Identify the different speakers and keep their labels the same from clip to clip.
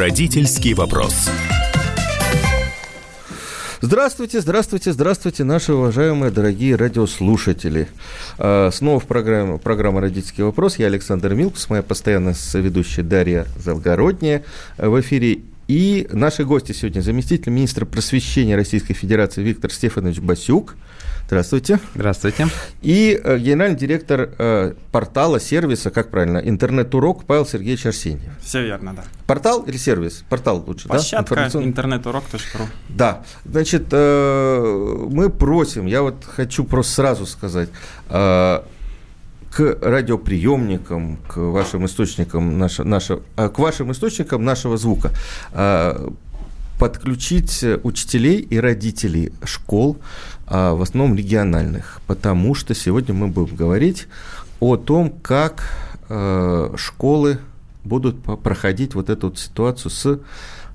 Speaker 1: Родительский вопрос.
Speaker 2: Здравствуйте, здравствуйте, здравствуйте, наши уважаемые дорогие радиослушатели. А, снова в программе программа «Родительский вопрос». Я Александр Милкус, моя постоянная соведущая Дарья Залгородняя в эфире. И наши гости сегодня заместитель министра просвещения Российской Федерации Виктор Стефанович Басюк – Здравствуйте.
Speaker 3: Здравствуйте.
Speaker 2: И э, генеральный директор э, портала, сервиса, как правильно, интернет-урок Павел Сергеевич Арсеньев.
Speaker 3: Все верно, да.
Speaker 2: Портал или сервис? Портал лучше,
Speaker 3: Площадка да? Информацион... интернетурок.ру.
Speaker 2: Да. Значит, э, мы просим, я вот хочу просто сразу сказать, э, к радиоприемникам, к вашим источникам, наше, наше, э, к вашим источникам нашего звука. Э, подключить учителей и родителей школ, а в основном региональных, потому что сегодня мы будем говорить о том, как э, школы будут проходить вот эту вот ситуацию с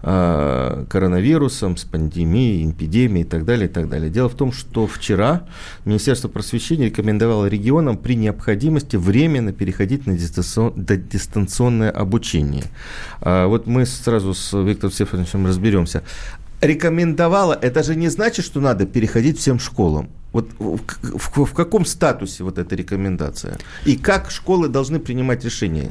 Speaker 2: коронавирусом, с пандемией, эпидемией и так далее, и так далее. Дело в том, что вчера Министерство просвещения рекомендовало регионам при необходимости временно переходить на дистанционное обучение. А вот мы сразу с Виктором Стефановичем разберемся. Рекомендовала, это же не значит, что надо переходить всем школам. Вот в, в, в каком статусе вот эта рекомендация? И как школы должны принимать решения?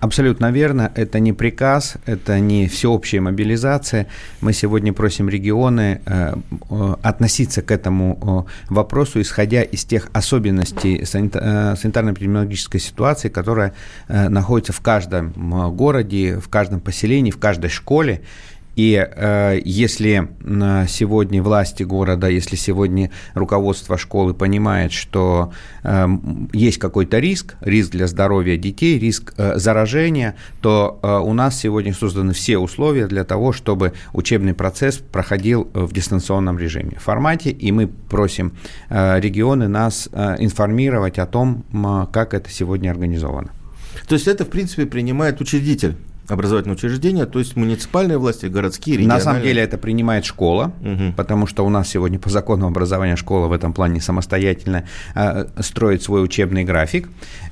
Speaker 3: Абсолютно верно. Это не приказ, это не всеобщая мобилизация. Мы сегодня просим регионы э, э, относиться к этому э, вопросу, исходя из тех особенностей санитарно-эпидемиологической ситуации, которая находится в каждом городе, в каждом поселении, в каждой школе. И э, если сегодня власти города, если сегодня руководство школы понимает, что э, есть какой-то риск, риск для здоровья детей, риск э, заражения, то э, у нас сегодня созданы все условия для того, чтобы учебный процесс проходил в дистанционном режиме, формате, и мы просим э, регионы нас э, информировать о том, э, как это сегодня организовано.
Speaker 2: То есть это, в принципе, принимает учредитель образовательные учреждения, то есть муниципальные власти, городские, региональные.
Speaker 3: На самом деле это принимает школа, угу. потому что у нас сегодня по закону образования школа в этом плане самостоятельно э, строит свой учебный график,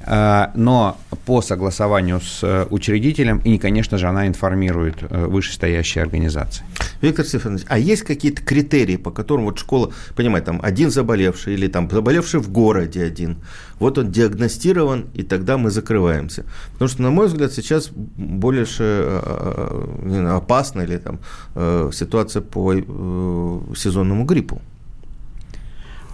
Speaker 3: э, но по согласованию с э, учредителем, и, конечно же, она информирует э, вышестоящие организации.
Speaker 2: Виктор Стефанович, а есть какие-то критерии, по которым вот школа, понимаете, там один заболевший или там заболевший в городе один, вот он диагностирован, и тогда мы закрываемся. Потому что, на мой взгляд, сейчас больше э, э, опасна или там э, ситуация по сезонному гриппу.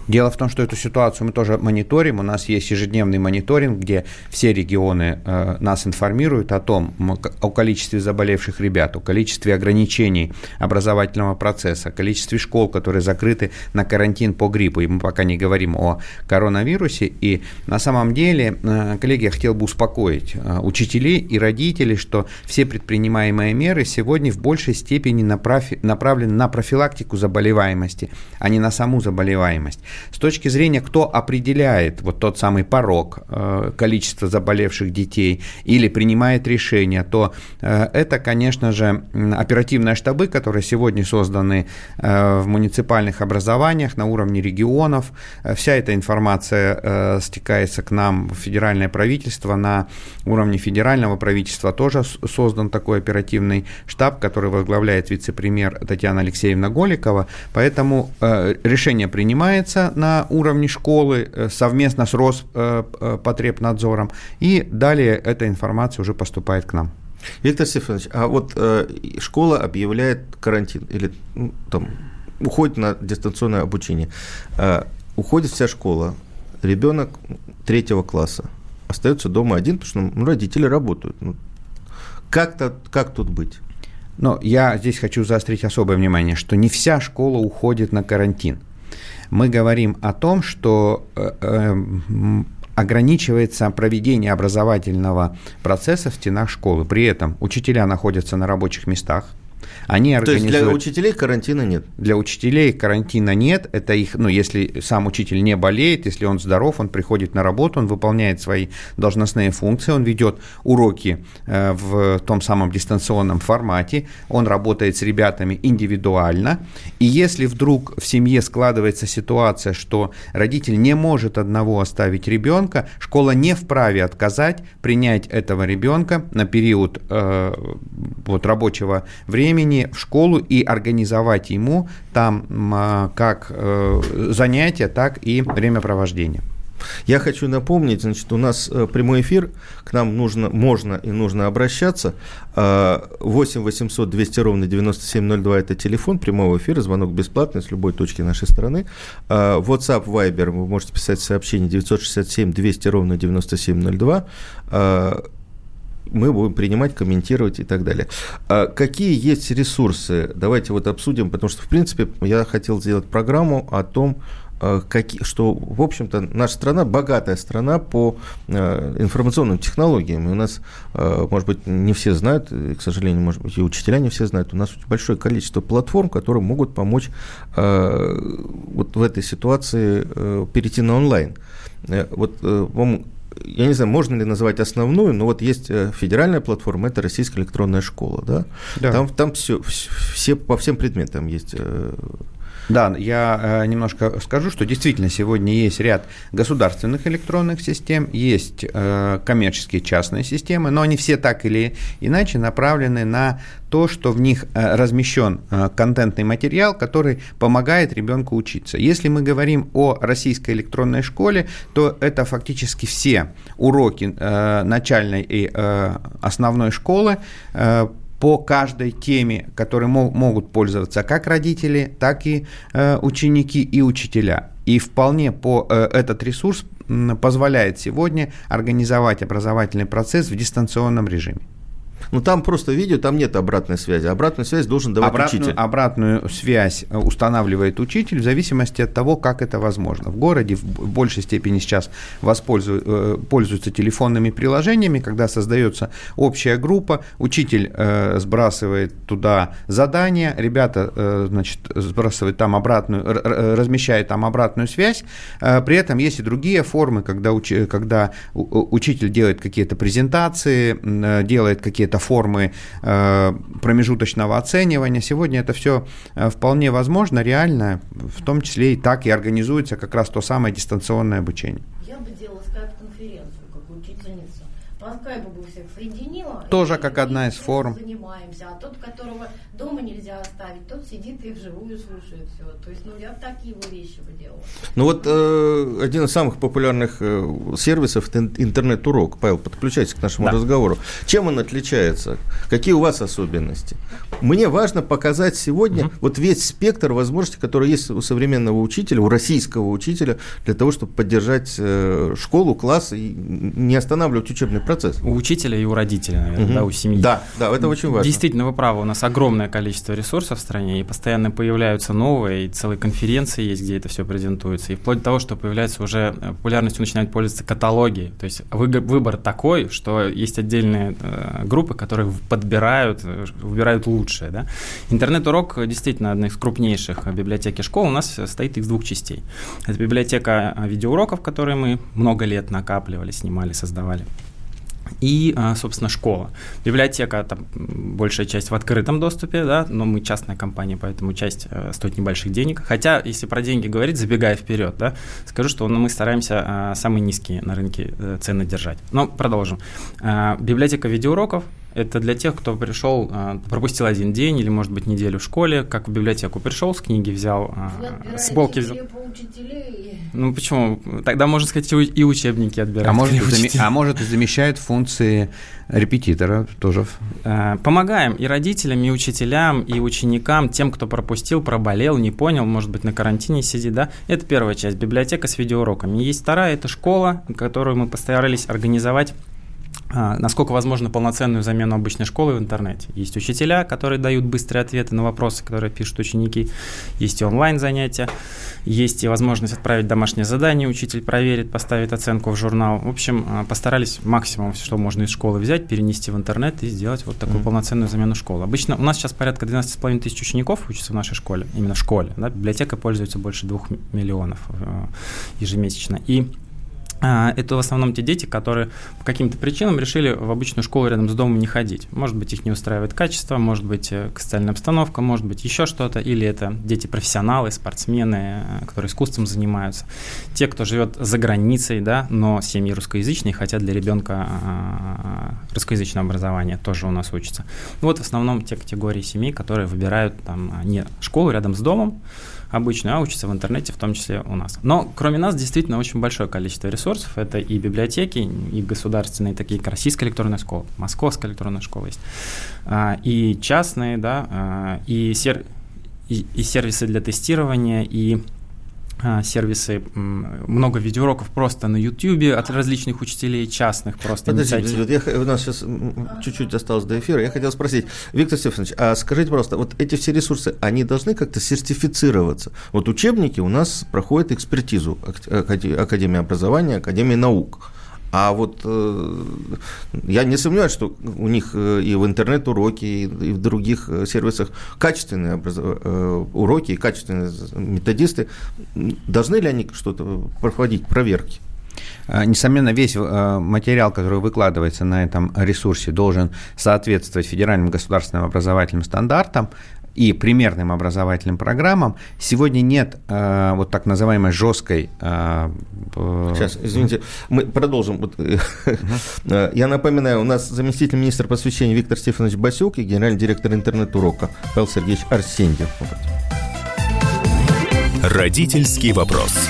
Speaker 3: Дело в том, что эту ситуацию мы тоже мониторим. У нас есть ежедневный мониторинг, где все регионы э, нас информируют о том, о количестве заболевших ребят, о количестве ограничений образовательного процесса, о количестве школ, которые закрыты на карантин по гриппу. И мы пока не говорим о коронавирусе. И на самом деле, э, коллеги, я хотел бы успокоить э, учителей и родителей, что все предпринимаемые меры сегодня в большей степени направлены на профилактику заболеваемости, а не на саму заболеваемость. С точки зрения, кто определяет вот тот самый порог э, количества заболевших детей или принимает решение, то э, это, конечно же, оперативные штабы, которые сегодня созданы э, в муниципальных образованиях на уровне регионов. Вся эта информация стекается к нам в федеральное правительство. На уровне федерального правительства тоже создан такой оперативный штаб, который возглавляет вице-премьер Татьяна Алексеевна Голикова. Поэтому решение принимается, на уровне школы э, совместно с Роспотребнадзором, и далее эта информация уже поступает к нам.
Speaker 2: Виктор Стефанович, а вот э, школа объявляет карантин или ну, там уходит на дистанционное обучение, э, уходит вся школа, ребенок третьего класса остается дома один, потому что ну, родители работают. Ну, как-то, как тут быть?
Speaker 3: Но я здесь хочу заострить особое внимание, что не вся школа уходит на карантин мы говорим о том, что э, э, ограничивается проведение образовательного процесса в стенах школы. При этом учителя находятся на рабочих местах, Они
Speaker 2: То организуют... есть для учителей карантина нет?
Speaker 3: Для учителей карантина нет. Это их, ну, если сам учитель не болеет, если он здоров, он приходит на работу, он выполняет свои должностные функции, он ведет уроки э, в том самом дистанционном формате, он работает с ребятами индивидуально. И если вдруг в семье складывается ситуация, что родитель не может одного оставить ребенка, школа не вправе отказать принять этого ребенка на период э, вот, рабочего времени в школу и организовать ему там э, как э, занятия, так и времяпровождение.
Speaker 2: Я хочу напомнить, значит, у нас э, прямой эфир, к нам нужно, можно и нужно обращаться. 8 800 200 ровно 9702 – это телефон прямого эфира, звонок бесплатный с любой точки нашей страны. А, WhatsApp, Viber, вы можете писать сообщение 967 200 ровно 9702 а, мы будем принимать, комментировать и так далее. А какие есть ресурсы? Давайте вот обсудим, потому что, в принципе, я хотел сделать программу о том, Э, какие, что, в общем-то, наша страна богатая страна по э, информационным технологиям. И у нас, э, может быть, не все знают, к сожалению, может быть, и учителя не все знают, у нас большое количество платформ, которые могут помочь вот в этой ситуации перейти на онлайн. Вот, я не знаю, можно ли назвать основную, но вот есть федеральная платформа, это Российская электронная школа, да? да. Там, там все, все по всем предметам есть
Speaker 3: да, я э, немножко скажу, что действительно сегодня есть ряд государственных электронных систем, есть э, коммерческие частные системы, но они все так или иначе направлены на то, что в них э, размещен контентный материал, который помогает ребенку учиться. Если мы говорим о российской электронной школе, то это фактически все уроки начальной и основной школы по каждой теме, которые могут пользоваться как родители, так и э, ученики и учителя. И вполне по э, этот ресурс позволяет сегодня организовать образовательный процесс в дистанционном режиме.
Speaker 2: Ну, там просто видео, там нет обратной связи. Обратную связь должен давать
Speaker 3: обратную,
Speaker 2: учитель.
Speaker 3: Обратную связь э, устанавливает учитель в зависимости от того, как это возможно. В городе в большей степени сейчас воспользуются, пользуются телефонными приложениями, когда создается общая группа, учитель э, сбрасывает туда задания, ребята, э, значит, сбрасывают там обратную, размещают там обратную связь. Э, при этом есть и другие формы, когда, уч, когда учитель делает какие-то презентации, э, делает какие-то какие-то формы э, промежуточного оценивания. Сегодня это все э, вполне возможно, реально, в том числе и так и организуется как раз то самое дистанционное обучение.
Speaker 1: Я бы делала скайп-конференцию, как учительница. По скайпу бы всех соединила.
Speaker 3: Тоже как одна из форм.
Speaker 1: Занимаемся. А тот, которого дома нельзя оставить, тот сидит и вживую слушает все. То есть, ну, я такие вот вещи бы делала.
Speaker 2: Ну вот э, один из самых популярных э, сервисов – это интернет-урок. Павел, подключайтесь к нашему да. разговору. Чем он отличается? Какие у вас особенности? Мне важно показать сегодня угу. вот весь спектр возможностей, которые есть у современного учителя, у российского учителя, для того, чтобы поддержать э, школу, класс и не останавливать учебный процесс.
Speaker 4: У учителя и у родителя, наверное, угу. да, у семьи.
Speaker 2: Да, да, это очень важно.
Speaker 4: Действительно, вы правы, у нас огромное огромное количество ресурсов в стране, и постоянно появляются новые, и целые конференции есть, где это все презентуется. И вплоть до того, что появляется уже э, популярностью начинают пользоваться каталоги. То есть выбор такой, что есть отдельные э, группы, которые подбирают, э, выбирают лучшее. Да? Интернет-урок действительно одна из крупнейших библиотеки школ. У нас стоит из двух частей. Это библиотека видеоуроков, которые мы много лет накапливали, снимали, создавали и, а, собственно, школа. Библиотека, там, большая часть в открытом доступе, да, но мы частная компания, поэтому часть э, стоит небольших денег. Хотя, если про деньги говорить, забегая вперед, да, скажу, что ну, мы стараемся а, самые низкие на рынке э, цены держать. Но продолжим. А, библиотека видеоуроков, это для тех, кто пришел, а, пропустил один день или, может быть, неделю в школе, как в библиотеку пришел, с книги взял, а, с полки взял. Ну почему? Тогда можно сказать и учебники отбирать.
Speaker 3: А может, а может и замещает функции репетитора тоже.
Speaker 4: А, помогаем и родителям, и учителям, и ученикам, тем, кто пропустил, проболел, не понял, может быть, на карантине сидит, да. Это первая часть, библиотека с видеоуроками. Есть вторая, это школа, которую мы постарались организовать насколько возможно полноценную замену обычной школы в интернете. Есть учителя, которые дают быстрые ответы на вопросы, которые пишут ученики, есть и онлайн-занятия, есть и возможность отправить домашнее задание, учитель проверит, поставит оценку в журнал. В общем, а, постарались максимум, что можно из школы взять, перенести в интернет и сделать вот такую mm-hmm. полноценную замену школы. Обычно у нас сейчас порядка 12,5 тысяч учеников учатся в нашей школе, именно в школе. Да? Библиотека пользуется больше двух миллионов э, ежемесячно. И а, это в основном те дети, которые по каким-то причинам решили в обычную школу рядом с домом не ходить. Может быть, их не устраивает качество, может быть, э, социальная обстановка, может быть, еще что-то. Или это дети-профессионалы, спортсмены, э, которые искусством занимаются. Те, кто живет за границей, да, но семьи русскоязычные, хотят для ребенка а, русскоязычное образование, тоже у нас учатся. Вот в основном те категории семей, которые выбирают там не школу рядом с домом, обычную, а учатся в интернете, в том числе у нас. Но кроме нас действительно очень большое количество ресурсов. Это и библиотеки, и государственные, такие как Российская электронная школа, Московская электронная школа есть, а, и частные, да, а, и, сер и, и сервисы для тестирования, и сервисы, много видеоуроков просто на YouTube от различных учителей частных просто.
Speaker 2: Подожди, подожди я, у нас сейчас чуть-чуть осталось до эфира. Я хотел спросить, Виктор Стефанович, а скажите просто, вот эти все ресурсы, они должны как-то сертифицироваться? Вот учебники у нас проходят экспертизу Академии образования, Академии наук. А вот э, я не сомневаюсь, что у них э, и в интернет-уроке, и в других э, сервисах качественные уроки и качественные методисты. Должны ли они что-то проходить, проверки?
Speaker 3: Несомненно, весь материал, который выкладывается на этом ресурсе, должен соответствовать федеральным государственным образовательным стандартам и примерным образовательным программам. Сегодня нет э, вот так называемой жесткой... Э,
Speaker 2: Сейчас, извините, мы продолжим. Uh Я напоминаю, у нас заместитель министра просвещения Виктор Стефанович Басюк и генеральный директор интернет-урока Павел Сергеевич Арсеньев.
Speaker 5: Родительский вопрос.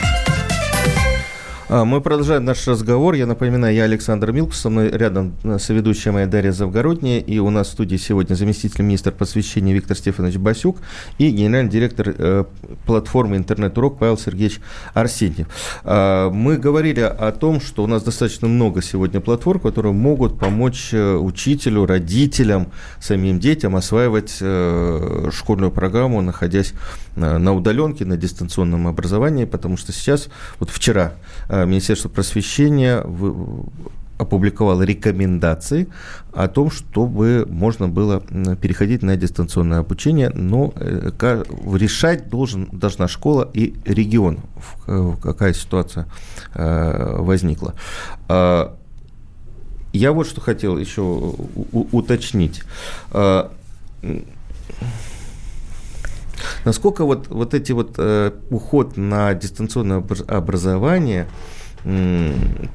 Speaker 2: А, мы продолжаем наш разговор. Я напоминаю, я Александр Милкус, со мной рядом э, соведущая моя Дарья Завгородняя, и у нас в студии сегодня заместитель министра просвещения Виктор Стефанович Басюк и генеральный директор э, платформы «Интернет-урок» Павел Сергеевич Арсеньев. Э, мы говорили о том, что у нас достаточно много сегодня платформ, которые могут помочь э, учителю, родителям, самим детям осваивать школьную программу, находясь на удаленке, на дистанционном образовании, потому что сейчас, вот вчера, Министерство просвещения опубликовало рекомендации о том, чтобы можно было переходить на дистанционное обучение, но э, решать должен, должна школа и регион, э, какая ситуация э, возникла. А, я вот что хотел еще уточнить. Насколько вот, вот эти вот уход на дистанционное образование –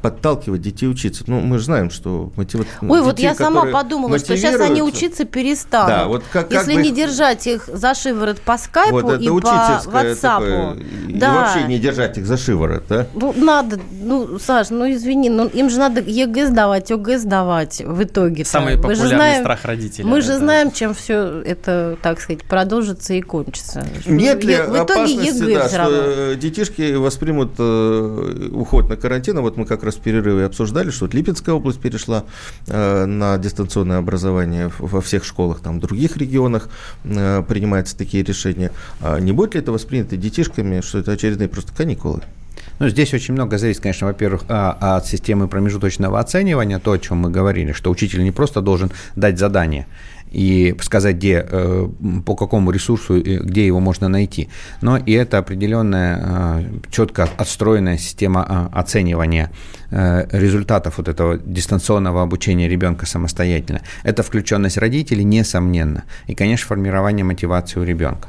Speaker 2: подталкивать детей учиться. Ну, мы же знаем, что
Speaker 6: мотивация... Ой, вот я сама подумала, что сейчас они учиться перестанут. Да, вот как, как Если бы... не держать их за шиворот по скайпу вот и по ватсапу.
Speaker 2: Да. И вообще не держать их за шиворот, да?
Speaker 6: Ну, надо, ну, Саш, ну, извини, ну, им же надо ЕГЭ сдавать, ОГЭ сдавать в итоге.
Speaker 4: Самый популярный знаем, страх родителей.
Speaker 6: Мы же знаем, чем все это, так сказать, продолжится и кончится.
Speaker 2: Нет ли в итоге ЕГЭ да, что детишки воспримут э, уход на карантина, вот мы как раз в перерыве обсуждали, что вот Липецкая область перешла э, на дистанционное образование во всех школах, там в других регионах э, принимаются такие решения. А не будет ли это воспринято детишками, что это очередные просто каникулы?
Speaker 3: Ну, здесь очень много зависит, конечно, во-первых, а, от системы промежуточного оценивания, то, о чем мы говорили, что учитель не просто должен дать задание, и сказать, где, э, по какому ресурсу, где его можно найти. Но и это определенная э, четко отстроенная система э, оценивания результатов вот этого дистанционного обучения ребенка самостоятельно. Это включенность родителей, несомненно. И, конечно, формирование мотивации у ребенка.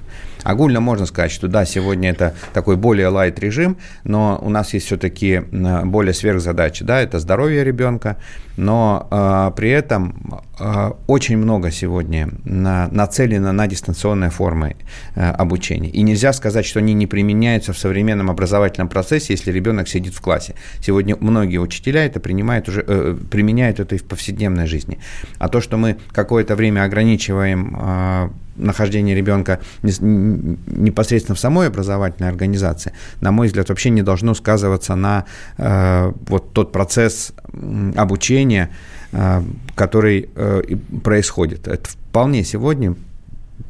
Speaker 3: Огульно можно сказать, что да, сегодня это такой более лайт режим, но у нас есть все-таки более сверхзадачи. Да, это здоровье ребенка, но э, при этом э, очень много сегодня на, нацелено на дистанционные формы э, обучения. И нельзя сказать, что они не применяются в современном образовательном процессе, если ребенок сидит в классе. Сегодня многие учителя это принимают уже, э, применяют это и в повседневной жизни. А то, что мы какое-то время ограничиваем э, нахождение ребенка непосредственно в самой образовательной организации, на мой взгляд, вообще не должно сказываться на э, вот тот процесс обучения, э, который э, происходит. Это вполне сегодня,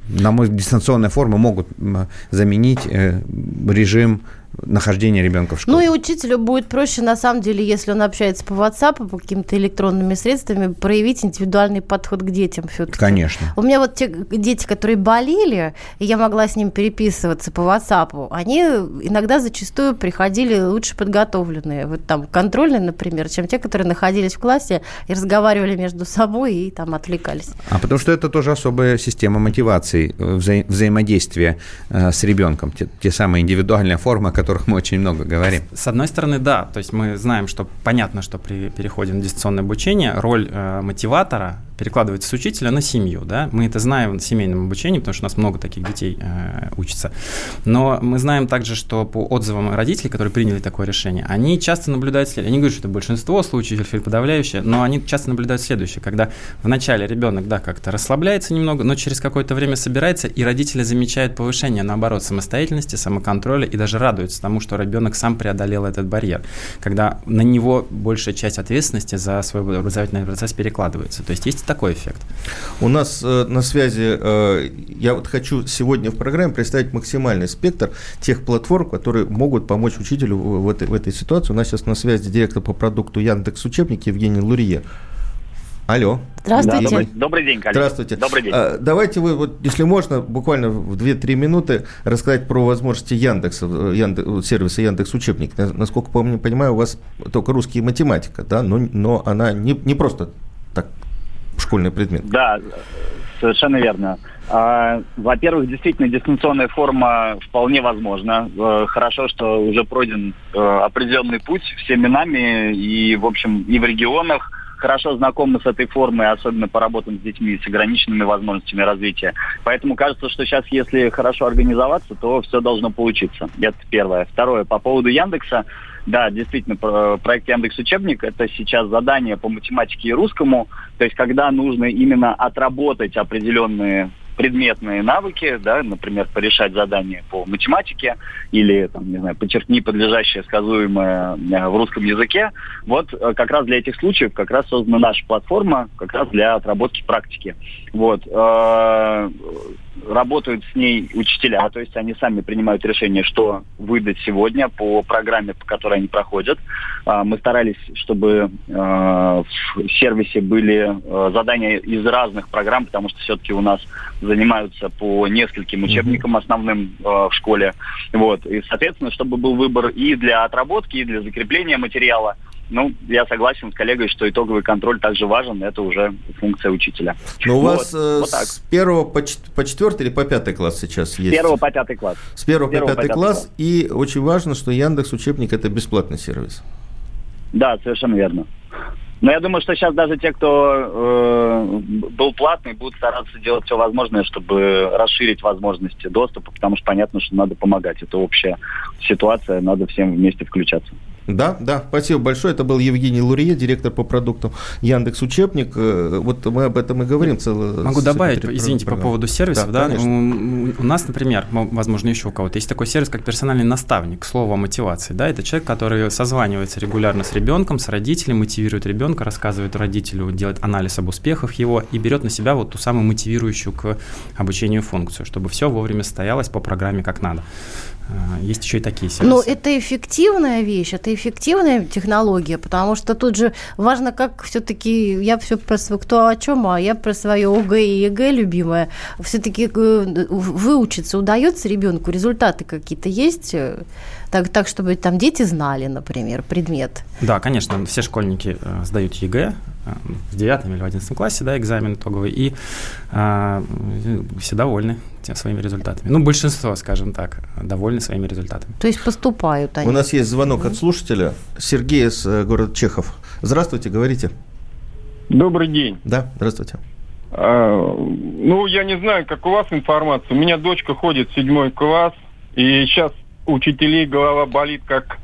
Speaker 3: на мой взгляд, дистанционные формы могут заменить э, режим нахождения ребенка в школе.
Speaker 7: Ну и учителю будет проще, на самом деле, если он общается по WhatsApp, по каким-то электронными средствами, проявить индивидуальный подход к детям все-таки.
Speaker 3: Конечно.
Speaker 7: У меня вот те дети, которые болели, и я могла с ним переписываться по WhatsApp, они иногда зачастую приходили лучше подготовленные. Вот там контрольные, например, чем те, которые находились в классе и разговаривали между собой и там отвлекались.
Speaker 3: А потому что это тоже особая система мотивации, э, вза- взаимодействия э, с ребенком, те, те самые индивидуальные формы, которые которых мы очень много говорим.
Speaker 4: С одной стороны, да, то есть мы знаем, что понятно, что при переходе на дистанционное обучение роль э, мотиватора перекладывается с учителя на семью, да, мы это знаем в семейном обучении, потому что у нас много таких детей э, учатся, но мы знаем также, что по отзывам родителей, которые приняли такое решение, они часто наблюдают следующее, они говорят, что это большинство случаев или подавляющее, но они часто наблюдают следующее, когда вначале ребенок, да, как-то расслабляется немного, но через какое-то время собирается, и родители замечают повышение, наоборот, самостоятельности, самоконтроля и даже радуются тому, что ребенок сам преодолел этот барьер, когда на него большая часть ответственности за свой образовательный процесс перекладывается. То есть есть такой эффект.
Speaker 2: У нас э, на связи, э, я вот хочу сегодня в программе представить максимальный спектр тех платформ, которые могут помочь учителю в этой, в этой ситуации. У нас сейчас на связи директор по продукту Яндекс Учебники Евгений Лурье. Алло.
Speaker 7: Здравствуйте.
Speaker 8: Да, добрый, добрый день, коллеги.
Speaker 2: Здравствуйте.
Speaker 8: Добрый день.
Speaker 2: А, давайте вы, вот, если можно, буквально в 2-3 минуты рассказать про возможности Яндекса, Яндекс, сервиса Яндекс Учебник. Насколько помню, понимаю, у вас только русский математика, да, но, но она не, не просто так школьный предмет.
Speaker 8: Да, совершенно верно. А, во-первых, действительно, дистанционная форма вполне возможна. Э, хорошо, что уже пройден э, определенный путь всеми нами и, в общем, и в регионах, хорошо знакомы с этой формой, особенно поработан с детьми с ограниченными возможностями развития. Поэтому кажется, что сейчас, если хорошо организоваться, то все должно получиться. Это первое. Второе, по поводу Яндекса. Да, действительно, проект Яндекс Учебник – это сейчас задание по математике и русскому. То есть, когда нужно именно отработать определенные предметные навыки, да, например, порешать задания по математике или, там, не знаю, подчеркни подлежащее сказуемое э, в русском языке. Вот э, как раз для этих случаев как раз создана наша платформа, как раз для отработки практики. Вот. Работают с ней учителя, то есть они сами принимают решение, что выдать сегодня по программе, по которой они проходят. А, мы старались, чтобы э, в сервисе были э, задания из разных программ, потому что все-таки у нас занимаются по нескольким учебникам основным э, в школе. Вот. И, соответственно, чтобы был выбор и для отработки, и для закрепления материала. Ну, я согласен с коллегой, что итоговый контроль также важен, это уже функция учителя.
Speaker 2: Но у вот, вас э, вот с первого по, по четвертый или по пятый класс сейчас есть?
Speaker 8: С первого по пятый класс.
Speaker 2: С первого, с первого по пятый, класс. класс. И очень важно, что Яндекс Учебник – это бесплатный сервис.
Speaker 8: Да, совершенно верно. Но я думаю, что сейчас даже те, кто э, был платный, будут стараться делать все возможное, чтобы расширить возможности доступа, потому что понятно, что надо помогать. Это общая ситуация, надо всем вместе включаться.
Speaker 2: Да, да, спасибо большое. Это был Евгений Лурье, директор по продуктам Яндекс Учебник. Э, вот мы об этом и говорим.
Speaker 4: Целый, Могу добавить, извините, программы. по поводу сервисов. Да, да? У, у нас, например, возможно, еще у кого-то есть такой сервис, как персональный наставник, слово о мотивации. Да? Это человек, который созванивается регулярно с ребенком, с родителем, мотивирует ребенка, рассказывает родителю, делает анализ об успехах его и берет на себя вот ту самую мотивирующую к обучению функцию, чтобы все вовремя стоялось по программе как надо. А, есть еще и такие сервисы.
Speaker 7: Но это эффективная вещь, это эффективная технология, потому что тут же важно, как все-таки я все про свое, кто о чем, а я про свое ОГЭ и ЕГЭ любимое. Все-таки э, выучиться удается ребенку, результаты какие-то есть, э, так, так чтобы там дети знали, например, предмет.
Speaker 4: Да, конечно, все школьники э, сдают ЕГЭ, э, в девятом или в одиннадцатом классе, да, экзамен итоговый, и а, все довольны тем своими результатами. Ну, большинство, скажем так, довольны своими результатами.
Speaker 7: То есть поступают они.
Speaker 2: У нас есть звонок от слушателя. Сергей из э, города Чехов. Здравствуйте, говорите.
Speaker 9: Добрый день.
Speaker 2: Да, здравствуйте.
Speaker 9: А, ну, я не знаю, как у вас информация. У меня дочка ходит в седьмой класс, и сейчас учителей голова болит, как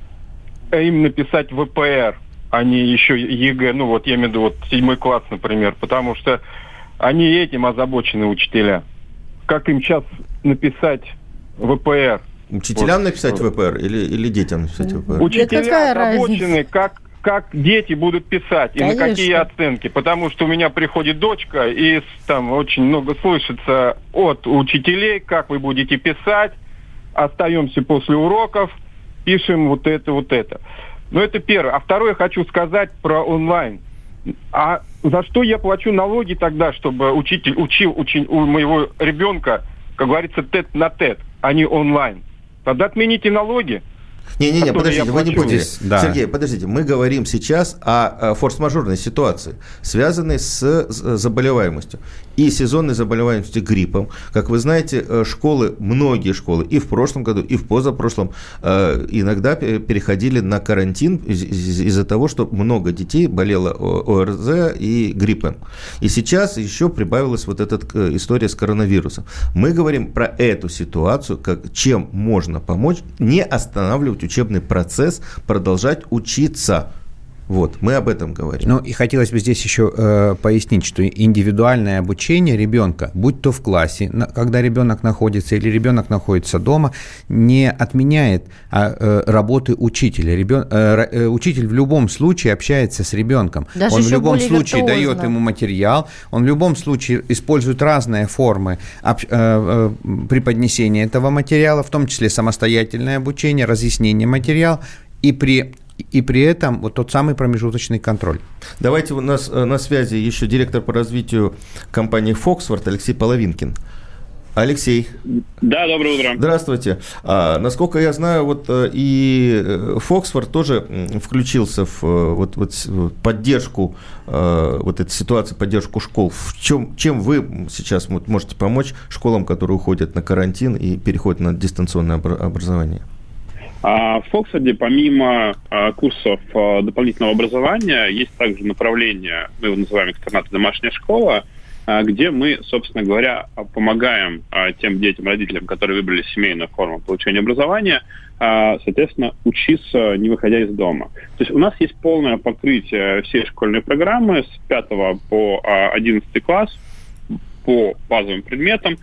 Speaker 9: им написать ВПР, а не еще ЕГЭ. Ну, вот я имею в виду вот седьмой класс, например, потому что они этим озабочены, учителя. Как им сейчас написать ВПР?
Speaker 2: Учителям
Speaker 9: Вот.
Speaker 2: написать ВПР или, или детям написать ВПР?
Speaker 9: Учителя
Speaker 7: какая
Speaker 9: озабочены, как, как дети будут писать и на
Speaker 7: Конечно.
Speaker 9: какие оценки. Потому что у меня приходит дочка, и там очень много слышится от учителей, как вы будете писать, остаемся после уроков, пишем вот это, вот это. Но это первое. А второе хочу сказать про онлайн. А за что я плачу налоги тогда, чтобы учитель учил учи- у моего ребенка, как говорится, тет на тет, а не онлайн? Тогда отмените налоги.
Speaker 2: Не-не-не, подождите, вы не поняли.
Speaker 3: Здесь, да.
Speaker 2: Сергей, подождите, мы говорим сейчас о, форс-мажорной ситуации, связанной с заболеваемостью и сезонной заболеваемостью гриппом. Как вы знаете, э, школы, многие школы и в прошлом году, и в позапрошлом э, иногда пе- переходили на карантин из- из- из-за того, что много детей болело ОРЗ и гриппом. И сейчас еще прибавилась вот эта э, история с коронавирусом. Мы говорим про эту ситуацию, как, чем можно помочь, не останавливать учебный процесс, продолжать учиться. Вот, мы об этом говорим.
Speaker 3: Ну и хотелось бы здесь еще э, пояснить, что индивидуальное обучение ребенка, будь то в классе, на- когда ребенок находится или ребенок находится дома, не отменяет а, э, работы учителя. Ребен, э, э, учитель в любом случае общается с ребенком.
Speaker 7: Даже
Speaker 3: он в любом случае
Speaker 7: виртуозно.
Speaker 3: дает ему материал, он в любом случае использует разные формы об- э, э, преподнесения этого материала, в том числе самостоятельное обучение, разъяснение материала, и при и при этом вот тот самый промежуточный контроль.
Speaker 2: Давайте у нас э, на связи еще директор по развитию компании Foxford Алексей Половинкин. Алексей,
Speaker 10: Да, доброе утро.
Speaker 2: здравствуйте. А, насколько я знаю, вот э, и э, Foxford тоже включился в вот, вот поддержку вот этой ситуации, поддержку школ. В чем, чем вы сейчас можете помочь школам, которые уходят на карантин и переходят на дистанционное обра- образование?
Speaker 10: А В Фоксфорде помимо а, курсов а, дополнительного образования есть также направление, мы его называем экстернат домашняя школа, где мы, собственно говоря, помогаем тем детям, родителям, которые выбрали семейную форму получения образования, соответственно, учиться, не выходя из дома. То есть у нас есть полное покрытие всей школьной программы с 5 по а, 11 класс по базовым предметам.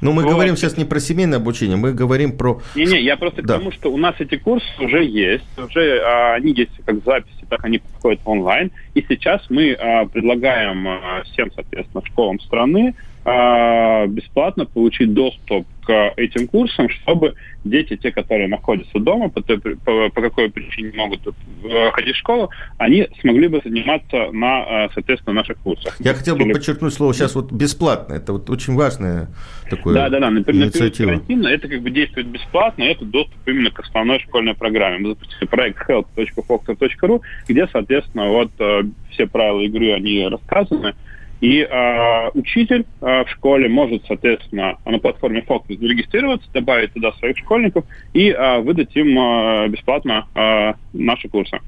Speaker 2: Ну, мы
Speaker 10: Вот.
Speaker 2: говорим сейчас не про семейное обучение, мы говорим про...
Speaker 10: Не-не, я просто
Speaker 2: Да.
Speaker 10: к тому, что у нас эти курсы уже есть, уже а, они есть как записи, так они проходят онлайн. И сейчас мы а, предлагаем а, всем, соответственно, школам страны а, бесплатно получить доступ к этим курсам, чтобы дети, те, которые находятся дома, по, той по, по какой причине не могут э, ходить в школу, они смогли бы заниматься на, а, соответственно, наших курсах.
Speaker 2: Я хотел бы
Speaker 10: Или-
Speaker 2: подчеркнуть слово сейчас вот бесплатно. Это вот очень важное такое
Speaker 10: Да, да, да. На, на период
Speaker 2: инициатива.
Speaker 10: карантина это как бы действует бесплатно, это доступ именно к основной школьной программе. Мы запустили проект help.foxer.ru, где, соответственно, вот э, все правила игры, они рассказаны. И э, учитель э, в школе может, соответственно, на платформе Focus зарегистрироваться, добавить туда своих школьников и э, выдать им э, бесплатно э, наши курсы.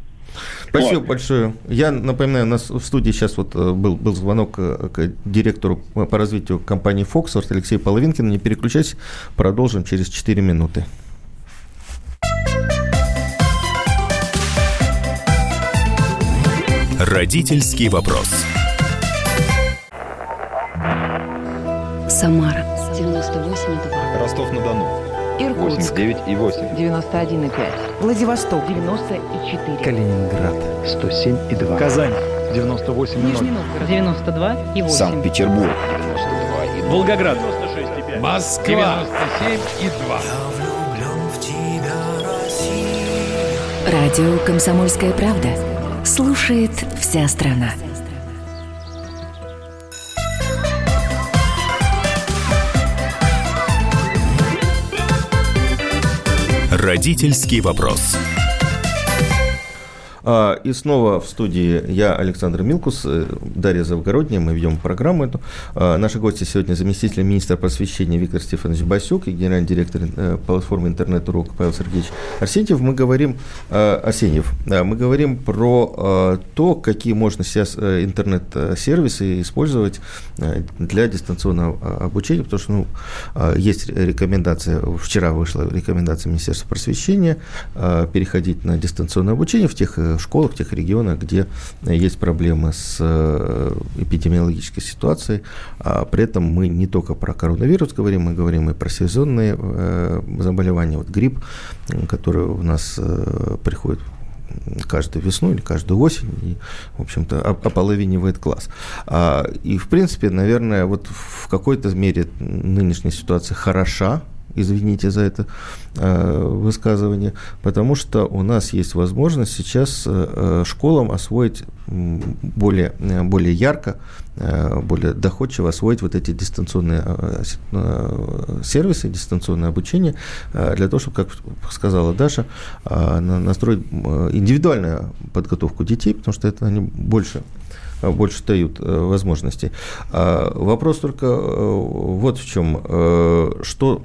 Speaker 2: Спасибо
Speaker 10: Вот.
Speaker 2: большое. Я напоминаю, у нас в студии сейчас вот э, был, был звонок э, к директору по развитию компании Foxworth Алексею Половинкину. Не переключайся, продолжим через 4 минуты.
Speaker 5: Родительский вопрос.
Speaker 11: Самара 98,2.
Speaker 12: Ростов-на-Дону.
Speaker 11: Иркутск
Speaker 12: 89,8.
Speaker 11: 91,5.
Speaker 13: Владивосток 94.
Speaker 12: Калининград. 107,2. Казань. 98,0.
Speaker 13: Нижний Новгород 92 и 8.
Speaker 12: Санкт-Петербург. 92,2.
Speaker 14: Волгоград.
Speaker 12: Москва.
Speaker 14: 97,2.
Speaker 11: Радио «Комсомольская правда». Слушает вся страна.
Speaker 5: Родительский вопрос.
Speaker 2: А, И снова в студии я, Александр Милкус, э, Дарья Завгородняя. Мы ведем программу эту. А, Наши гости сегодня заместитель министра просвещения Виктор Стефанович Басюк и генеральный директор э, платформы интернет-урок Павел Сергеевич Арсентьев. Мы говорим, э, Арсеньев, мы говорим про то, какие можно сейчас интернет-сервисы использовать для дистанционного э, обучения, потому что ну, есть рекомендация, вчера вышла рекомендация Министерства просвещения переходить на дистанционное обучение в тех э, школах, в тех регионах, где есть проблемы с э, эпидемиологической ситуацией. А При этом мы не только про коронавирус говорим, мы говорим и про сезонные э, заболевания, вот грипп, который у нас э, приходит каждую весну или каждую осень, и, в общем-то, оп- ополовинивает класс. А, И, в принципе, наверное, вот в какой-то мере нынешняя ситуация хороша, извините за это э, высказывание, потому что у нас есть возможность сейчас э, э, школам освоить более, э, более ярко, э, более доходчиво освоить вот эти дистанционные э, сервисы, дистанционное обучение, для того, чтобы, как сказала Даша, на- настроить индивидуальную подготовку детей, потому что это они больше больше дают э, возможностей. А Вопрос только э, вот в чем. э, Что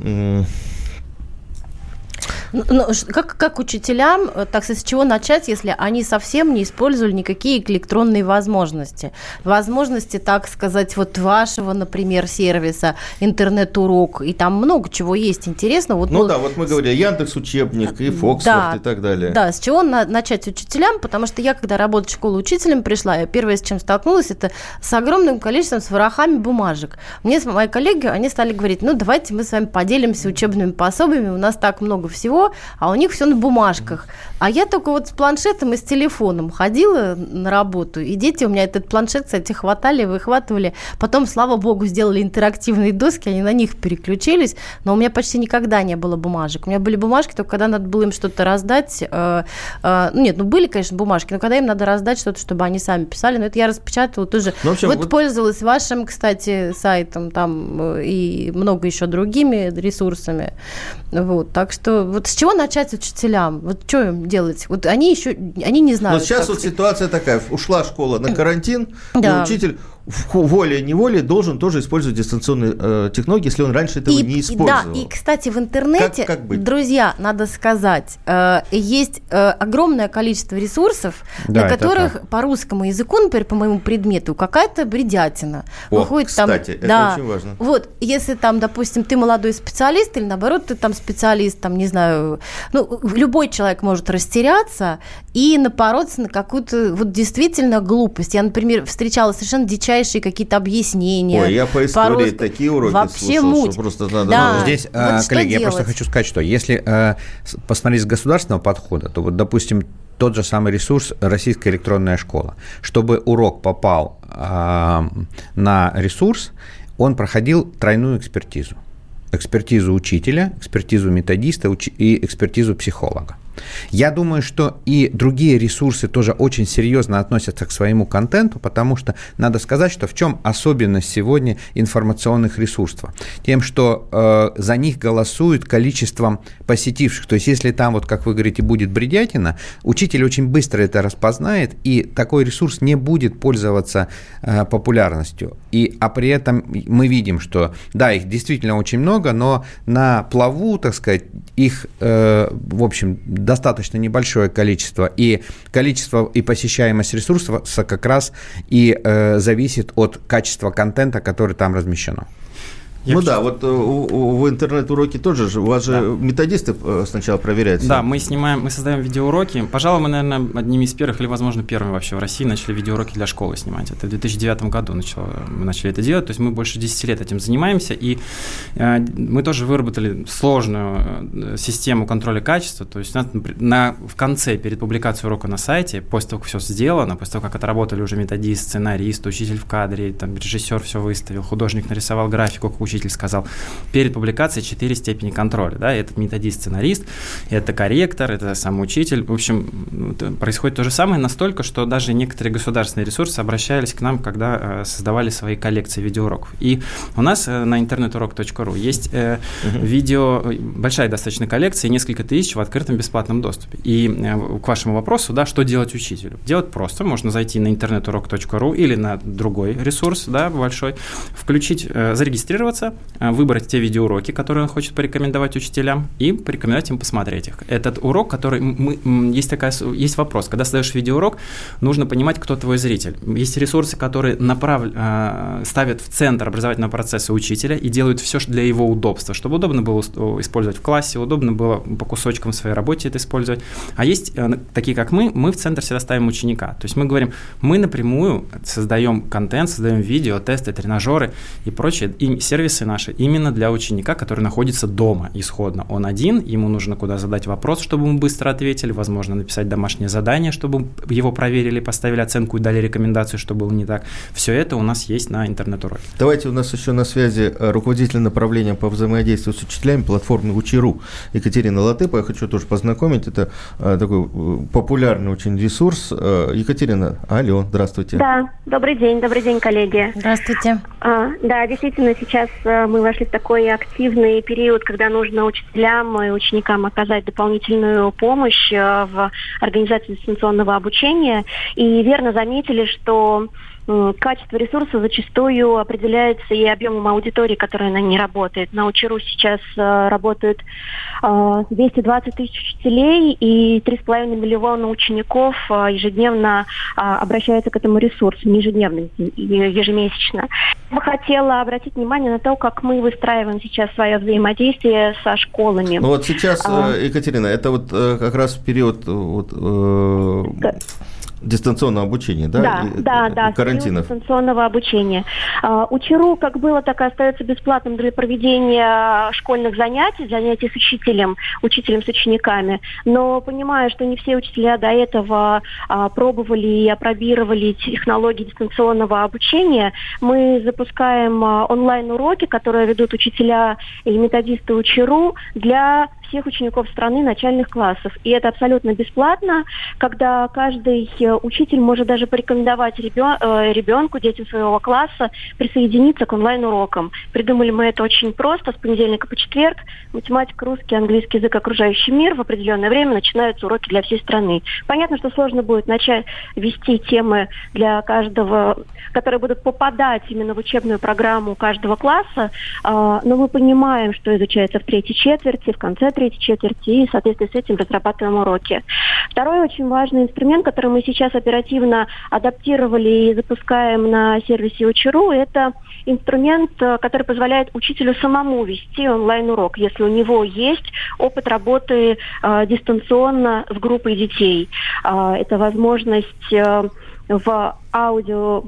Speaker 2: м,
Speaker 7: Ну, ну, как, как учителям, э, так сказать, с чего начать, если они совсем не использовали никакие электронные возможности? Возможности, так сказать, вот вашего, например, сервиса, интернет-урок, и там много чего есть интересного. Вот,
Speaker 2: Ну да, вот мы говорили, Яндекс учебник и Фоксфорд
Speaker 7: Да,
Speaker 2: и так далее.
Speaker 7: Да, с чего на- начать учителям, потому что я, когда работать в школу учителем пришла, я первое, с чем столкнулась, это с огромным количеством, с ворохами бумажек. Мне с- мои коллеги, они стали говорить, ну, давайте мы с вами поделимся учебными пособиями, у нас так много всего, а у них все на бумажках. А я только вот с планшетом и с телефоном ходила на работу, и дети у меня этот планшет, кстати, хватали, выхватывали. Потом, слава богу, сделали интерактивные доски, они на них переключились, но у меня почти никогда не было бумажек. У меня были бумажки, только когда надо было им что-то раздать. э, э, ну, нет, ну были, конечно, бумажки, но когда им надо раздать что-то, чтобы они сами писали, но это я распечатывала тоже.
Speaker 2: Ну, общем,
Speaker 7: вот,
Speaker 2: вот-
Speaker 7: пользовалась вашим, кстати, сайтом там э, и много еще другими ресурсами. Вот, так что вот с чего начать учителям? Вот что им делать? Вот они еще, они не знают.
Speaker 2: Но сейчас вот ситуация такая, ушла школа на карантин,
Speaker 7: Да.
Speaker 2: и учитель в хо- волей-неволей должен тоже использовать дистанционные э, технологии, если он раньше этого
Speaker 7: И-
Speaker 2: не
Speaker 7: и
Speaker 2: использовал.
Speaker 7: Да, и, кстати, в интернете,
Speaker 2: Как- как быть?
Speaker 7: друзья, надо сказать, э, есть э, огромное количество ресурсов,
Speaker 3: Да,
Speaker 7: на
Speaker 3: это
Speaker 7: которых
Speaker 3: так.
Speaker 7: по русскому языку, например, по моему предмету, какая-то бредятина.
Speaker 2: О,
Speaker 7: Выходит там,
Speaker 2: кстати, это
Speaker 7: да,
Speaker 2: очень важно.
Speaker 7: Вот, если там, допустим, ты молодой специалист, или наоборот, ты там специалист, там, не знаю, ну, любой человек может растеряться и напороться на какую-то вот действительно глупость. Я, например, встречала совершенно дичайшие какие-то объяснения.
Speaker 2: Ой, я по истории
Speaker 7: по-русски.
Speaker 2: такие уроки
Speaker 7: Вообще
Speaker 2: слушал,
Speaker 7: муть.
Speaker 2: что просто надо...
Speaker 7: Да.
Speaker 2: ну,
Speaker 3: Здесь,
Speaker 7: вот
Speaker 3: э, коллеги, я просто
Speaker 7: делать?
Speaker 3: хочу сказать, что если э, посмотреть с государственного подхода, то вот, допустим, тот же самый ресурс «Российская электронная школа». Чтобы урок попал а, на ресурс, он проходил тройную экспертизу. Экспертизу учителя, экспертизу методиста и экспертизу психолога. Я думаю, что и другие ресурсы тоже очень серьезно относятся к своему контенту, потому что надо сказать, что в чем особенность сегодня информационных ресурсов? Тем, что э, за них голосуют количеством посетивших. То есть, если там, вот как вы говорите, будет бредятина, учитель очень быстро это распознает, и такой ресурс не будет пользоваться э, популярностью. И, а при этом мы видим, что да, их действительно очень много, но на плаву, так сказать, их, э, в общем, достаточно небольшое количество, и количество и посещаемость ресурсов как раз и э, зависит от качества контента, который там размещено.
Speaker 2: Ну да, вот э, в интернет-уроке тоже же, у вас же методисты э, сначала проверяют.
Speaker 4: Да, мы снимаем, мы создаем видеоуроки. Пожалуй, мы, наверное, одними из первых или, возможно, первыми вообще в России начали видеоуроки для школы снимать. Это в 2009 году начало, мы начали это делать. То есть мы больше 10 лет этим занимаемся. И э, мы тоже выработали сложную э, систему контроля качества. То есть напри- на, в конце, перед публикацией урока на сайте, после того, как все сделано, после того, как отработали уже методист, сценарист, учитель в кадре, там, режиссер все выставил, художник нарисовал графику, учитель сказал, перед публикацией четыре степени контроля. Да? Это методист-сценарист, это корректор, это сам учитель. В общем, происходит то же самое настолько, что даже некоторые государственные ресурсы обращались к нам, когда э, создавали свои коллекции видеоуроков. И у нас э, на интернеturок.ру есть э, угу. видео, большая достаточно коллекция, несколько тысяч в открытом бесплатном доступе. И э, к вашему вопросу, да, что делать учителю? Делать просто, можно зайти на интернеturок.ру или на другой ресурс, да, большой, включить, э, зарегистрироваться, э, выбрать те видеоуроки, которые он хочет порекомендовать учителям, и порекомендовать им посмотреть их. Этот урок, который мы, есть такая, есть вопрос, когда создаешь видеоурок, нужно понимать, кто твой зритель. Есть ресурсы, которые направ, э, ставят в центр образовательного процесса учителя и делают все для его удобства, чтобы удобно было использовать в классе, удобно было по кусочкам в своей работе это использовать. А есть такие, как мы, мы в центр всегда ставим ученика. То есть мы говорим, мы напрямую создаем контент, создаем видео, тесты, тренажеры и прочие и сервисы наши именно для ученика, который находится дома исходно. Он один, ему нужно куда задать вопрос, чтобы ему быстро ответили, возможно, написать домашнее задание, чтобы его проверили, поставили оценку и дали рекомендацию, что было не так. Все это у нас есть на интернет-уроке.
Speaker 2: Давайте у нас еще на связи э, руководитель направления по взаимодействию с учителями платформы Учеру Екатерина Латыпа. Я хочу тоже познакомить. Это э, такой э, популярный очень ресурс. Екатерина, алло, здравствуйте.
Speaker 14: Да, добрый день, добрый день, коллеги.
Speaker 7: Здравствуйте.
Speaker 14: А, да, действительно, сейчас мы вошли в такой активный период, когда нужно учителям и ученикам оказать дополнительную помощь в организации дистанционного обучения. И верно заметили, что качество ресурса зачастую определяется и объемом аудитории, которая на ней работает. На Учеру сейчас э, работают э, 220 тысяч учителей и 3,5 миллиона учеников э, ежедневно э, обращаются к этому ресурсу, не ежедневно, ежемесячно. Бы хотела обратить внимание на то, как мы выстраиваем сейчас свое взаимодействие со школами.
Speaker 2: Ну вот сейчас, а, Екатерина, это вот э, как раз период вот, э, дистанционного обучения, да?
Speaker 14: Да, и, да, да,
Speaker 2: карантинов.
Speaker 14: дистанционного обучения. Uh, Учеру как было, так и остается бесплатным для проведения школьных занятий, занятий с учителем, учителем с учениками. Но понимая, что не все учителя до этого uh, пробовали и опробировали технологии дистанционного обучения, мы запускаем uh, онлайн-уроки, которые ведут учителя и методисты Учеру для всех учеников страны начальных классов. И это абсолютно бесплатно, когда каждый э, учитель может даже порекомендовать ребенку, э, детям своего класса присоединиться к онлайн-урокам. Придумали мы это очень просто. С понедельника по четверг математика, русский, английский язык, окружающий мир. В определенное время начинаются уроки для всей страны. Понятно, что сложно будет начать вести темы для каждого, которые будут попадать именно в учебную программу каждого класса, а, но мы понимаем, что изучается в третьей четверти, в конце третьей третьей четверти и, в с этим, разрабатываем уроки. Второй очень важный инструмент, который мы сейчас оперативно адаптировали и запускаем на сервисе Учеру, это инструмент, э, который позволяет учителю самому вести онлайн-урок, если у него есть опыт работы э, дистанционно с группой детей. Э, это возможность э, в аудио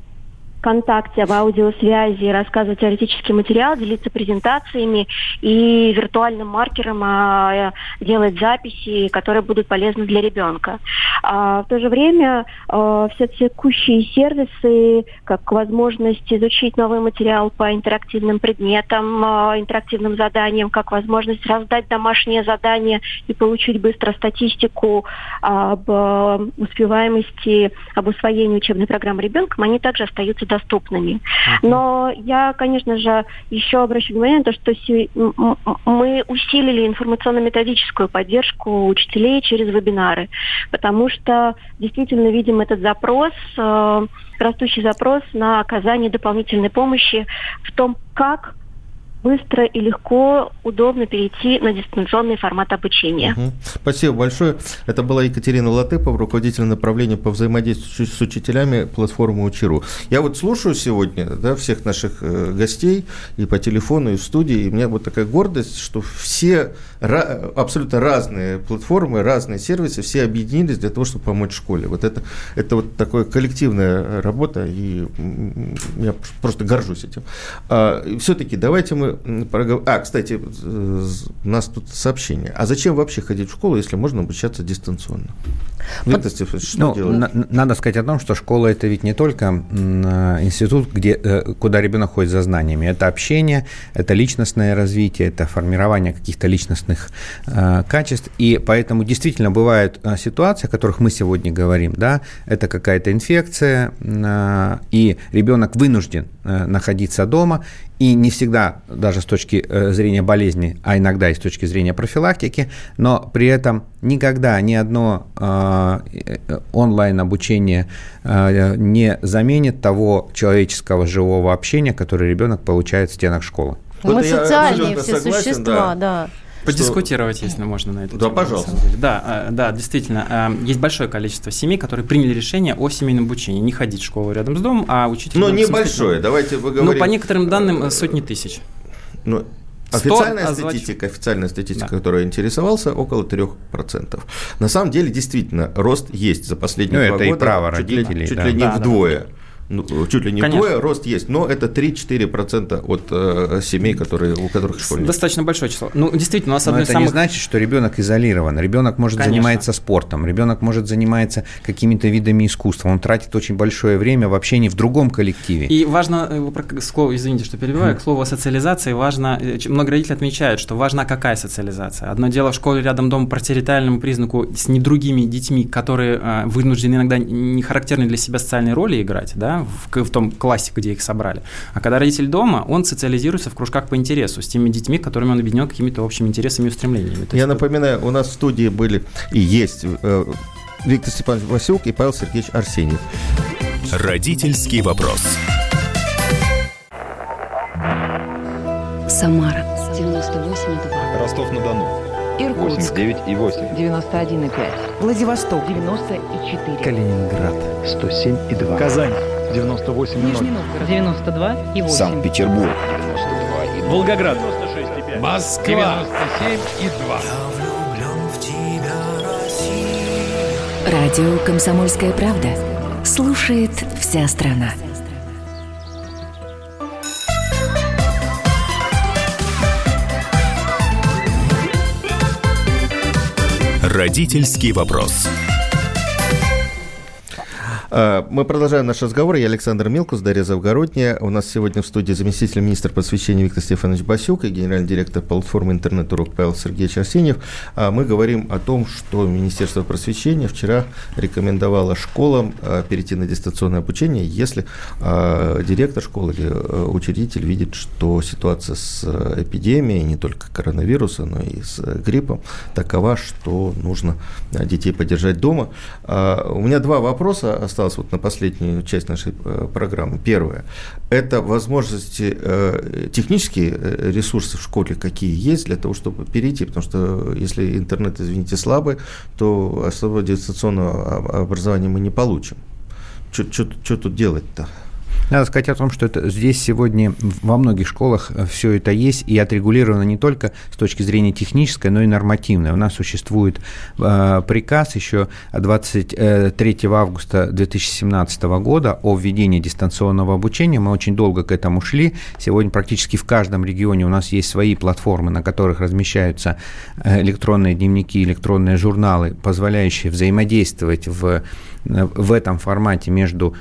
Speaker 14: ВКонтакте, в аудиосвязи, рассказывать теоретический материал, делиться презентациями и виртуальным маркером а, делать записи, которые будут полезны для ребенка. А в то же время а, все текущие сервисы, как возможность изучить новый материал по интерактивным предметам, а, интерактивным заданиям, как возможность раздать домашнее задание и получить быстро статистику об а, успеваемости, об усвоении учебной программы ребенком, они также остаются доступными. Но я, конечно же, еще обращу внимание на то, что мы усилили информационно-методическую поддержку учителей через вебинары, потому что действительно видим этот запрос, э, растущий запрос на оказание дополнительной помощи в том, как быстро и легко, удобно перейти на дистанционный формат обучения.
Speaker 2: Угу. Спасибо большое. Это была Екатерина Латыпова, руководитель направления по взаимодействию с учителями платформы Учеру. Я вот слушаю сегодня да, всех наших э, гостей и по телефону, и в студии, и у меня вот такая гордость, что все абсолютно разные платформы, разные сервисы, все объединились для того, чтобы помочь школе. Вот это, это вот такая коллективная работа, и я просто горжусь этим. А, все-таки давайте мы мы проговорим... А, кстати, у нас тут сообщение. А зачем вообще ходить в школу, если можно обучаться дистанционно?
Speaker 3: Виктор Стефанович, что ну, делать? На, надо сказать о том, что школа – это ведь не только институт, где, э, куда ребенок ходит за знаниями. Это общение, это личностное развитие, это формирование каких-то личностных э, качеств. И поэтому действительно бывают э, ситуации, о которых мы сегодня говорим. Да? Это какая-то инфекция, э, и ребенок вынужден э, находиться дома, и не всегда даже с точки э, зрения болезни, а иногда и с точки зрения профилактики, но при этом никогда ни одно э, э онлайн-обучение э, не заменит того человеческого живого общения, которое ребенок получает в стенах школы.
Speaker 7: Мы социальные все согласен, существа, да. да.
Speaker 4: Подискутировать, что... если можно, на эту
Speaker 2: да, тему. Да, пожалуйста.
Speaker 4: Да, а, да, действительно. А, есть большое количество семей, которые приняли решение о семейном обучении. Не ходить в школу рядом с домом, а учить...
Speaker 2: Но небольшое, давайте вы говорите.
Speaker 4: Ну, по некоторым данным, сотни тысяч.
Speaker 2: Ну, Официальная статистика, официальная статистика, да. которая интересовался, около 3%. На самом деле, действительно, рост есть за последние ну, два
Speaker 3: это
Speaker 2: года.
Speaker 3: И право чуть родителей,
Speaker 2: ли, чуть
Speaker 3: да.
Speaker 2: ли не
Speaker 3: да,
Speaker 2: вдвое. Да ну, чуть ли не Конечно. вдвое рост есть, но это 3-4% от э, семей, которые, у которых школьники.
Speaker 4: Достаточно большое число. Ну, действительно, у нас
Speaker 3: но это самых... не значит, что ребенок изолирован. Ребенок может Конечно. заниматься спортом, ребенок может заниматься какими-то видами искусства. Он тратит очень большое время в общении в другом коллективе.
Speaker 4: И важно, э, к слову, извините, что перебиваю, к слову о социализации, важно, э, много родителей отмечают, что важна какая социализация. Одно дело в школе рядом дома по территориальному признаку с не другими детьми, которые э, вынуждены иногда не характерны для себя социальные роли играть, да, в, в том классе, где их собрали. А когда родитель дома, он социализируется в кружках по интересу с теми детьми, которыми он объединен какими-то общими интересами и устремлениями.
Speaker 2: Я напоминаю, у нас в студии были и есть э, Виктор Степанович Васюк и Павел Сергеевич Арсеньев.
Speaker 5: Родительский вопрос.
Speaker 11: Самара 98,2.
Speaker 12: Ростов-на-Дону.
Speaker 13: Иркутск.
Speaker 12: 89 и 8.
Speaker 13: 91 и 5. Владивосток. 94.
Speaker 12: Калининград. 107 и 2. Казань. 98 и 0.
Speaker 13: Нижний Новгород. 92 и 8.
Speaker 12: Санкт-Петербург. 92 и 0. Волгоград. 96 и 5. Москва. 97 и
Speaker 11: 2. Радио «Комсомольская правда». Слушает вся страна.
Speaker 5: Родительский вопрос.
Speaker 2: А, мы продолжаем наш разговор. Я Александр Милкус, Дарья Завгородняя. У нас сегодня в студии заместитель министра просвещения Виктор Стефанович Басюк и генеральный директор платформы интернет-урок Павел Сергеевич Арсеньев. А, мы говорим о том, что Министерство просвещения вчера рекомендовало школам а, перейти на дистанционное обучение, если директор школы или учредитель видит, что ситуация с эпидемией, не только коронавируса, но и с гриппом, такова, что нужно детей поддержать дома. У меня два вопроса осталось осталось вот на последнюю часть нашей э, программы. Первое – это возможности, э, технические э, ресурсы в школе какие есть для того, чтобы перейти, потому что если интернет, извините, слабый, то особого дистанционного образования мы не получим. Что тут делать-то?
Speaker 3: Надо сказать о том, что это здесь сегодня во многих школах э, все это есть и отрегулировано не только с точки зрения технической, но и нормативной. У нас существует э, приказ еще 23 августа 2017 года о введении дистанционного обучения. Мы очень долго к этому шли. Сегодня практически в каждом регионе у нас есть свои платформы, на которых размещаются э, электронные дневники, электронные журналы, позволяющие взаимодействовать в в этом формате между,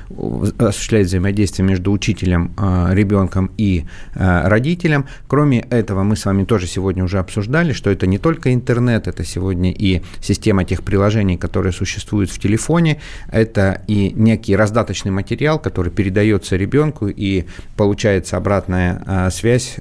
Speaker 3: осуществлять взаимодействие между учителем, а, ребенком и родителем. Кроме этого, мы с вами тоже сегодня уже обсуждали, что это не только интернет, это сегодня и система тех приложений, которые существуют в телефоне, это и некий раздаточный материал, который передается ребенку и получается обратная связь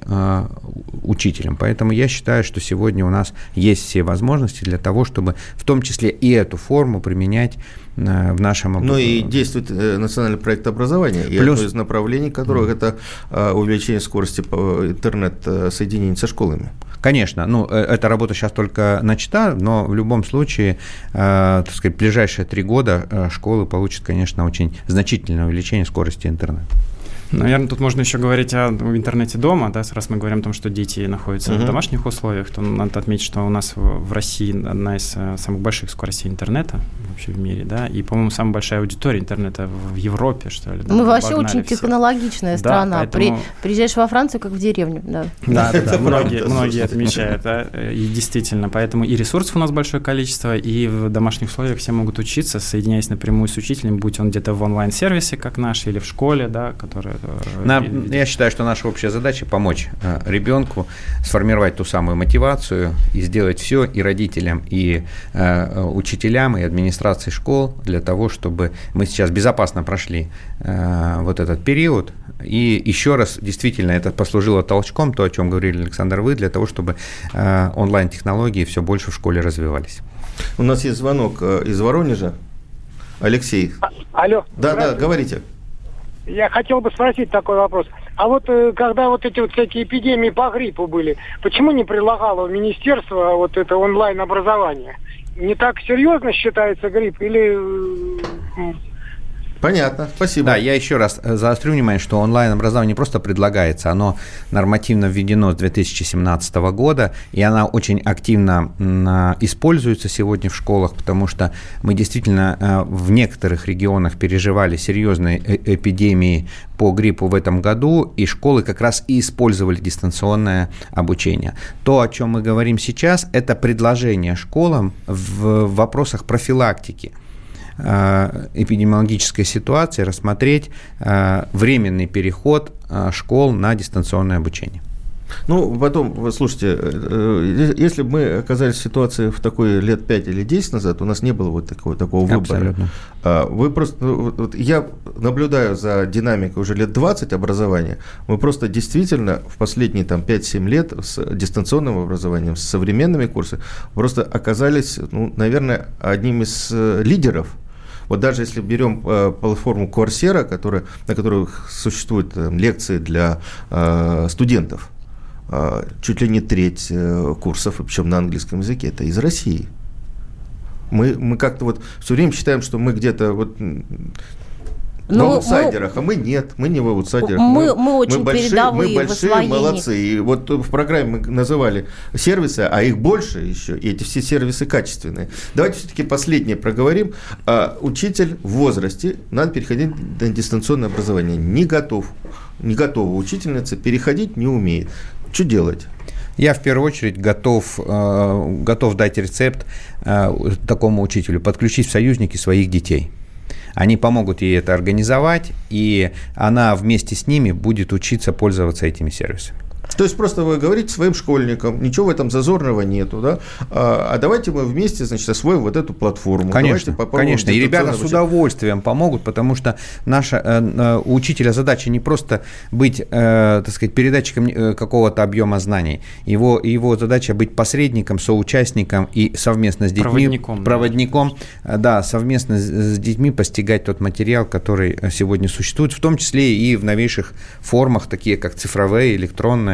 Speaker 3: учителем. Поэтому я считаю, что сегодня у нас есть все возможности для того, чтобы в том числе и эту форму применять Э, в нашем
Speaker 2: Ну и действует э, национальный проект образования, и Плюс... одно из направлений которых это э, увеличение скорости интернет-соединений со школами.
Speaker 3: Конечно, ну, эта работа сейчас только начата, но в любом случае, э, так сказать, ближайшие три года школы получат, конечно, очень значительное увеличение скорости интернета.
Speaker 4: Наверное, тут можно еще говорить о интернете дома, да, раз мы говорим о том, что дети находятся
Speaker 2: Мгм.
Speaker 4: в домашних условиях, то надо отметить, что у нас в в России одна из э, самых больших скоростей интернета вообще в мире, да, и, по-моему, самая большая аудитория интернета в Европе, что ли. да,
Speaker 7: Мы вообще очень
Speaker 4: всех.
Speaker 7: технологичная
Speaker 4: Да,
Speaker 7: страна.
Speaker 4: поэтому-
Speaker 7: При- приезжаешь во Францию, как в деревню. Да.
Speaker 4: Да, да, да, многие, многие отмечают, да, и действительно, поэтому и ресурсов у нас большое количество, и в домашних условиях все могут учиться, соединяясь напрямую с учителем, будь он где-то в онлайн-сервисе, как наш, или в школе, да, который... э,
Speaker 3: Нам- я считаю, что наша общая задача помочь э, ребенку сформировать ту самую мотивацию и сделать все и родителям, и э, учителям, и администрации школ для того, чтобы мы сейчас безопасно прошли э, вот этот период. И еще раз, действительно, это послужило толчком, то, о чем говорили Александр, вы, для того, чтобы э, онлайн-технологии все больше в школе развивались.
Speaker 2: У нас есть звонок из Воронежа. Алексей.
Speaker 15: Алло.
Speaker 2: Да, да, говорите.
Speaker 15: Я хотел бы спросить такой вопрос. А вот э, когда вот эти вот всякие эпидемии по гриппу были, почему не предлагало министерство вот это онлайн-образование? Не так серьезно считается грипп или...
Speaker 2: Понятно, спасибо.
Speaker 3: Да, я еще раз э, заострю внимание, что онлайн-образование не просто предлагается, оно нормативно введено с 2017 года, и она очень активно а, используется сегодня в школах, потому что мы действительно э, в некоторых регионах переживали серьезные э- эпидемии по гриппу в этом году, и школы как раз и использовали дистанционное обучение. То, о чем мы говорим сейчас, это предложение школам в вопросах профилактики эпидемиологической ситуации рассмотреть э, временный переход э, школ на дистанционное обучение.
Speaker 2: Ну, потом, слушайте, э, э, если бы мы оказались в ситуации в такой лет 5 или 10 назад, у нас не было вот такого, такого выбора.
Speaker 3: Абсолютно.
Speaker 2: А, Вы просто, ну, вот- я наблюдаю за динамикой уже лет 20 образования. Мы просто действительно в последние там 5-7 лет с дистанционным образованием, с современными курсами, просто оказались, ну, наверное, одним из э, лидеров вот даже если берем э, платформу Coursera, которая, на которых существуют э, лекции для э, студентов, чуть ли не треть курсов, причем на английском языке, это из России. Мы, мы как-то вот все время считаем, что мы где-то вот м, в
Speaker 7: Ну, мы-
Speaker 2: аутсайдерах, а мы нет, мы не в аутсайдерах.
Speaker 7: Мы- мы очень
Speaker 2: большие,
Speaker 7: передовые
Speaker 2: мы большие молодцы. И вот в программе мы называли сервисы, а их больше еще, и эти все сервисы качественные. Давайте все-таки последнее проговорим. А, учитель в возрасте, надо переходить на дистанционное образование. Не готов, не готова учительница, переходить не умеет. Что делать?
Speaker 3: Я в первую очередь готов, э, готов дать рецепт э, такому учителю, подключить в союзники своих детей. Они помогут ей это организовать, и она вместе с ними будет учиться пользоваться этими сервисами.
Speaker 2: То есть просто вы говорите своим школьникам, ничего в этом зазорного нету, да? А, а давайте мы вместе, значит, освоим вот эту платформу.
Speaker 3: Конечно, конечно. И ребята с удовольствием помогут, потому что наша э, э, у учителя задача не просто быть, э, так сказать, передатчиком какого-то объема знаний. Его, его задача быть посредником, соучастником и совместно с детьми,
Speaker 4: Проводником, да.
Speaker 3: проводником, э, да, совместно с, детьми постигать тот материал, который сегодня существует, в том числе и в новейших формах, такие как цифровые, электронные.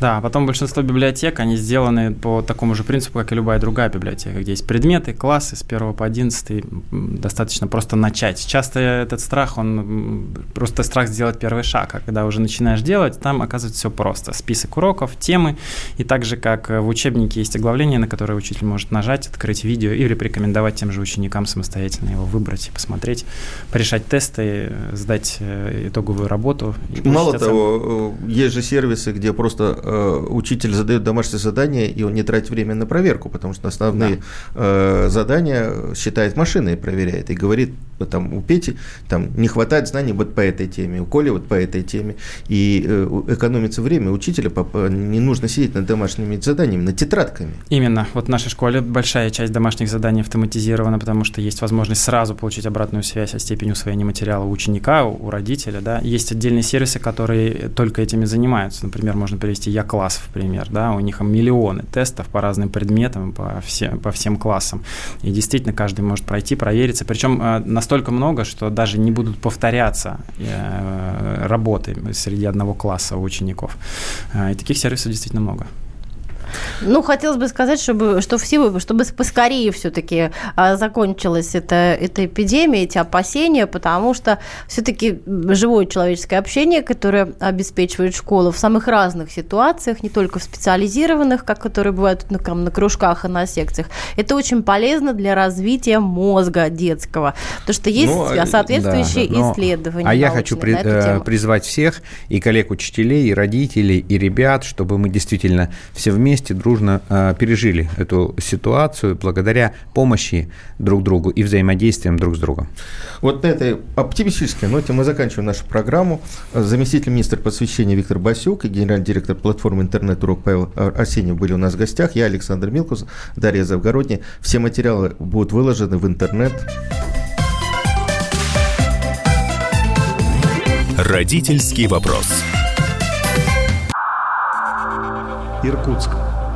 Speaker 4: Да, потом большинство библиотек, они сделаны по такому же принципу, как и любая другая библиотека, где есть предметы, классы с 1 по 11, м, достаточно просто начать. Часто этот страх, он просто страх сделать первый шаг, а когда уже начинаешь делать, там оказывается все просто. Список уроков, темы, и так же, как э, в учебнике есть оглавление, на которое учитель может нажать, открыть видео или порекомендовать тем же ученикам самостоятельно его выбрать и посмотреть, порешать тесты, э, сдать э, итоговую работу.
Speaker 2: Мало того, есть же сервисы, где просто э, учитель задает домашнее задание, и он не тратит время на проверку, потому что основные э, задания считает машина и проверяет, и говорит, там у Пети там не хватает знаний вот по этой теме, у Коли вот по этой теме, и э, экономится время учителя, не нужно сидеть над домашними заданиями, над тетрадками.
Speaker 4: Именно. Вот в нашей школе большая часть домашних заданий автоматизирована, потому что есть возможность сразу получить обратную связь о степени усвоения материала у ученика, у родителя. Да. Есть отдельные сервисы, которые только этими занимаются. Например, можно привести Я-класс в пример. Да. У них миллионы тестов по разным предметам, по, все, по всем классам. И действительно каждый может пройти, провериться. Причем э, настолько много, что даже не будут повторяться э, работы среди одного класса у учеников. Э, И таких сервисов действительно много.
Speaker 7: Ну, хотелось бы сказать, чтобы, что все, чтобы поскорее все-таки а, закончилась эта, эта эпидемия, эти опасения, потому что все-таки живое человеческое общение, которое обеспечивает школа в самых разных ситуациях, не только в специализированных, как которые бывают на, там, на кружках и на секциях, это очень полезно для развития мозга детского, потому что есть ну, а, соответствующие да, да, исследования.
Speaker 3: А я хочу при, э, призвать всех, и коллег учителей, и родителей, и ребят, чтобы мы действительно все вместе дружно э, пережили эту ситуацию благодаря помощи друг другу и взаимодействием друг с другом.
Speaker 2: Вот на этой оптимистической ноте мы заканчиваем нашу программу. Заместитель министра просвещения Виктор Басюк и генеральный директор платформы «Интернет-урок» Павел Арсеньев были у нас в гостях. Я Александр Милкус, Дарья Завгородняя. Все материалы будут выложены в интернет.
Speaker 5: Родительский вопрос.
Speaker 16: Иркутск.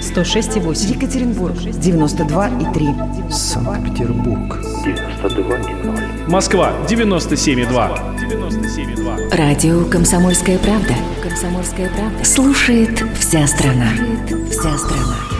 Speaker 17: 106,8. Екатеринбург. 92,3.
Speaker 18: Санкт-Петербург.
Speaker 19: 92,0. Москва. 97,2.
Speaker 11: 97,2. Радио «Комсомольская правда». «Комсомольская правда». Слушает вся страна. Слушает вся страна.